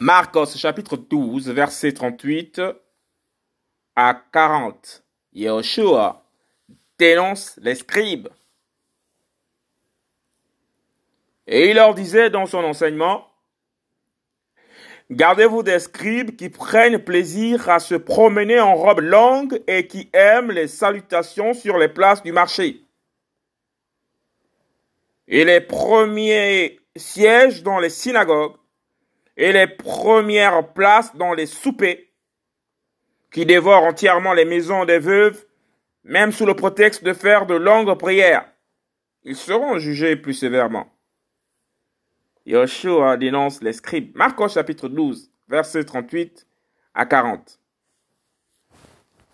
Marcos chapitre 12, verset 38 à 40. Yeshua dénonce les scribes. Et il leur disait dans son enseignement, Gardez-vous des scribes qui prennent plaisir à se promener en robe longue et qui aiment les salutations sur les places du marché. Et les premiers sièges dans les synagogues et les premières places dans les soupers, qui dévorent entièrement les maisons des veuves, même sous le prétexte de faire de longues prières. Ils seront jugés plus sévèrement. Yoshua dénonce les scribes. Marc chapitre 12, versets 38 à 40.